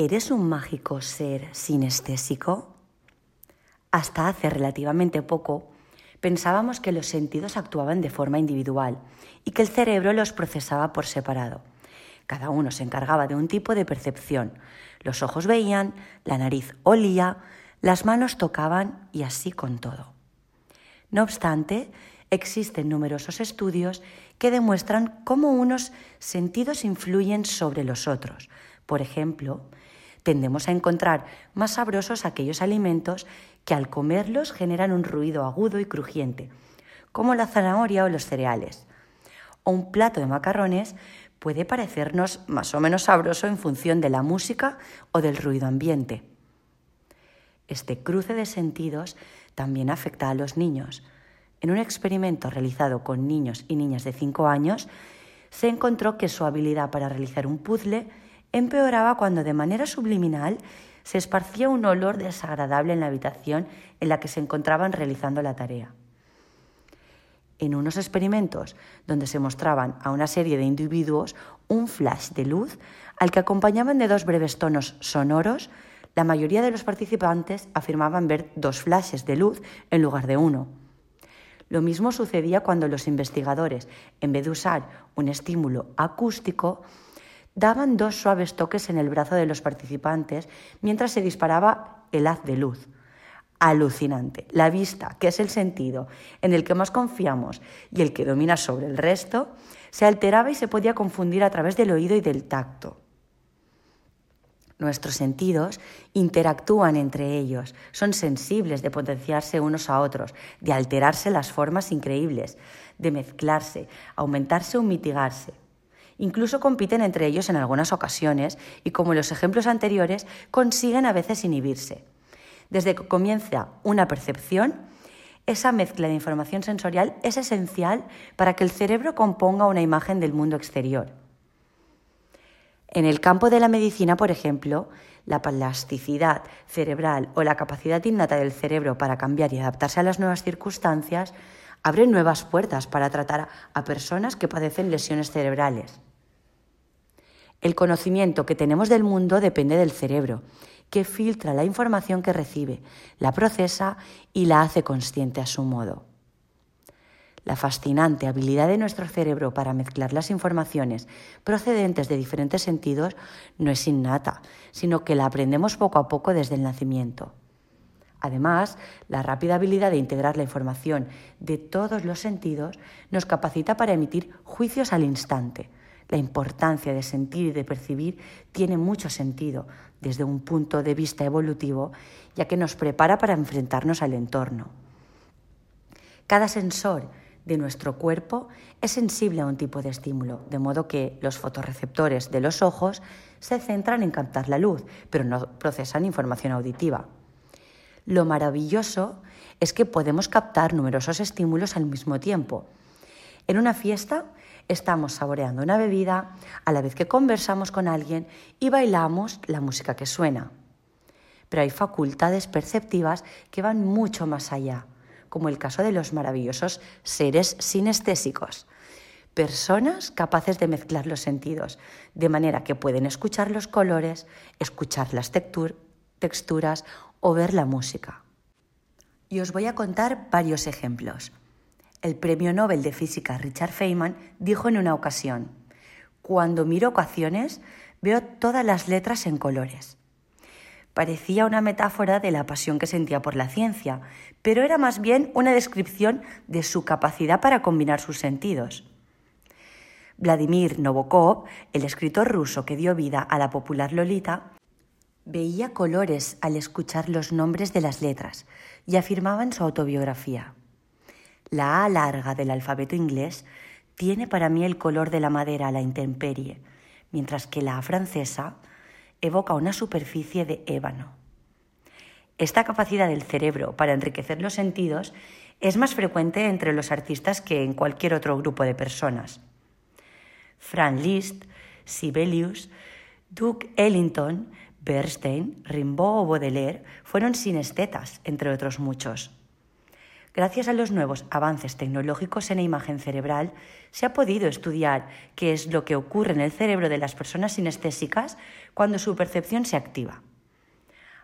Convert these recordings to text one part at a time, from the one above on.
¿Eres un mágico ser sinestésico? Hasta hace relativamente poco pensábamos que los sentidos actuaban de forma individual y que el cerebro los procesaba por separado. Cada uno se encargaba de un tipo de percepción. Los ojos veían, la nariz olía, las manos tocaban y así con todo. No obstante, existen numerosos estudios que demuestran cómo unos sentidos influyen sobre los otros. Por ejemplo, tendemos a encontrar más sabrosos aquellos alimentos que al comerlos generan un ruido agudo y crujiente, como la zanahoria o los cereales. O un plato de macarrones puede parecernos más o menos sabroso en función de la música o del ruido ambiente. Este cruce de sentidos también afecta a los niños. En un experimento realizado con niños y niñas de 5 años, se encontró que su habilidad para realizar un puzzle empeoraba cuando de manera subliminal se esparcía un olor desagradable en la habitación en la que se encontraban realizando la tarea. En unos experimentos donde se mostraban a una serie de individuos un flash de luz al que acompañaban de dos breves tonos sonoros, la mayoría de los participantes afirmaban ver dos flashes de luz en lugar de uno. Lo mismo sucedía cuando los investigadores, en vez de usar un estímulo acústico, daban dos suaves toques en el brazo de los participantes mientras se disparaba el haz de luz. Alucinante. La vista, que es el sentido en el que más confiamos y el que domina sobre el resto, se alteraba y se podía confundir a través del oído y del tacto. Nuestros sentidos interactúan entre ellos, son sensibles de potenciarse unos a otros, de alterarse las formas increíbles, de mezclarse, aumentarse o mitigarse. Incluso compiten entre ellos en algunas ocasiones y, como en los ejemplos anteriores, consiguen a veces inhibirse. Desde que comienza una percepción, esa mezcla de información sensorial es esencial para que el cerebro componga una imagen del mundo exterior. En el campo de la medicina, por ejemplo, la plasticidad cerebral o la capacidad innata del cerebro para cambiar y adaptarse a las nuevas circunstancias abren nuevas puertas para tratar a personas que padecen lesiones cerebrales. El conocimiento que tenemos del mundo depende del cerebro, que filtra la información que recibe, la procesa y la hace consciente a su modo. La fascinante habilidad de nuestro cerebro para mezclar las informaciones procedentes de diferentes sentidos no es innata, sino que la aprendemos poco a poco desde el nacimiento. Además, la rápida habilidad de integrar la información de todos los sentidos nos capacita para emitir juicios al instante, la importancia de sentir y de percibir tiene mucho sentido desde un punto de vista evolutivo, ya que nos prepara para enfrentarnos al entorno. Cada sensor de nuestro cuerpo es sensible a un tipo de estímulo, de modo que los fotorreceptores de los ojos se centran en captar la luz, pero no procesan información auditiva. Lo maravilloso es que podemos captar numerosos estímulos al mismo tiempo. En una fiesta estamos saboreando una bebida a la vez que conversamos con alguien y bailamos la música que suena. Pero hay facultades perceptivas que van mucho más allá, como el caso de los maravillosos seres sinestésicos, personas capaces de mezclar los sentidos, de manera que pueden escuchar los colores, escuchar las texturas o ver la música. Y os voy a contar varios ejemplos. El premio Nobel de Física Richard Feynman dijo en una ocasión, Cuando miro ecuaciones veo todas las letras en colores. Parecía una metáfora de la pasión que sentía por la ciencia, pero era más bien una descripción de su capacidad para combinar sus sentidos. Vladimir Novokov, el escritor ruso que dio vida a la popular Lolita, veía colores al escuchar los nombres de las letras y afirmaba en su autobiografía. La A larga del alfabeto inglés tiene para mí el color de la madera a la intemperie, mientras que la A francesa evoca una superficie de ébano. Esta capacidad del cerebro para enriquecer los sentidos es más frecuente entre los artistas que en cualquier otro grupo de personas. Franz Liszt, Sibelius, Duke Ellington, Bernstein, Rimbaud o Baudelaire fueron sinestetas, entre otros muchos. Gracias a los nuevos avances tecnológicos en imagen cerebral, se ha podido estudiar qué es lo que ocurre en el cerebro de las personas sinestésicas cuando su percepción se activa.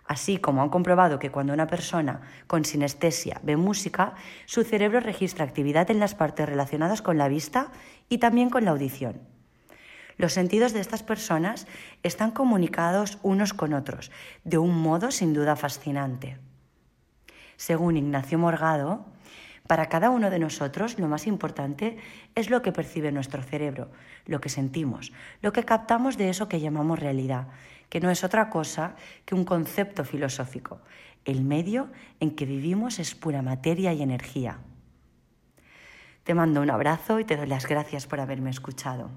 Así como han comprobado que cuando una persona con sinestesia ve música, su cerebro registra actividad en las partes relacionadas con la vista y también con la audición. Los sentidos de estas personas están comunicados unos con otros de un modo sin duda fascinante. Según Ignacio Morgado, para cada uno de nosotros lo más importante es lo que percibe nuestro cerebro, lo que sentimos, lo que captamos de eso que llamamos realidad, que no es otra cosa que un concepto filosófico. El medio en que vivimos es pura materia y energía. Te mando un abrazo y te doy las gracias por haberme escuchado.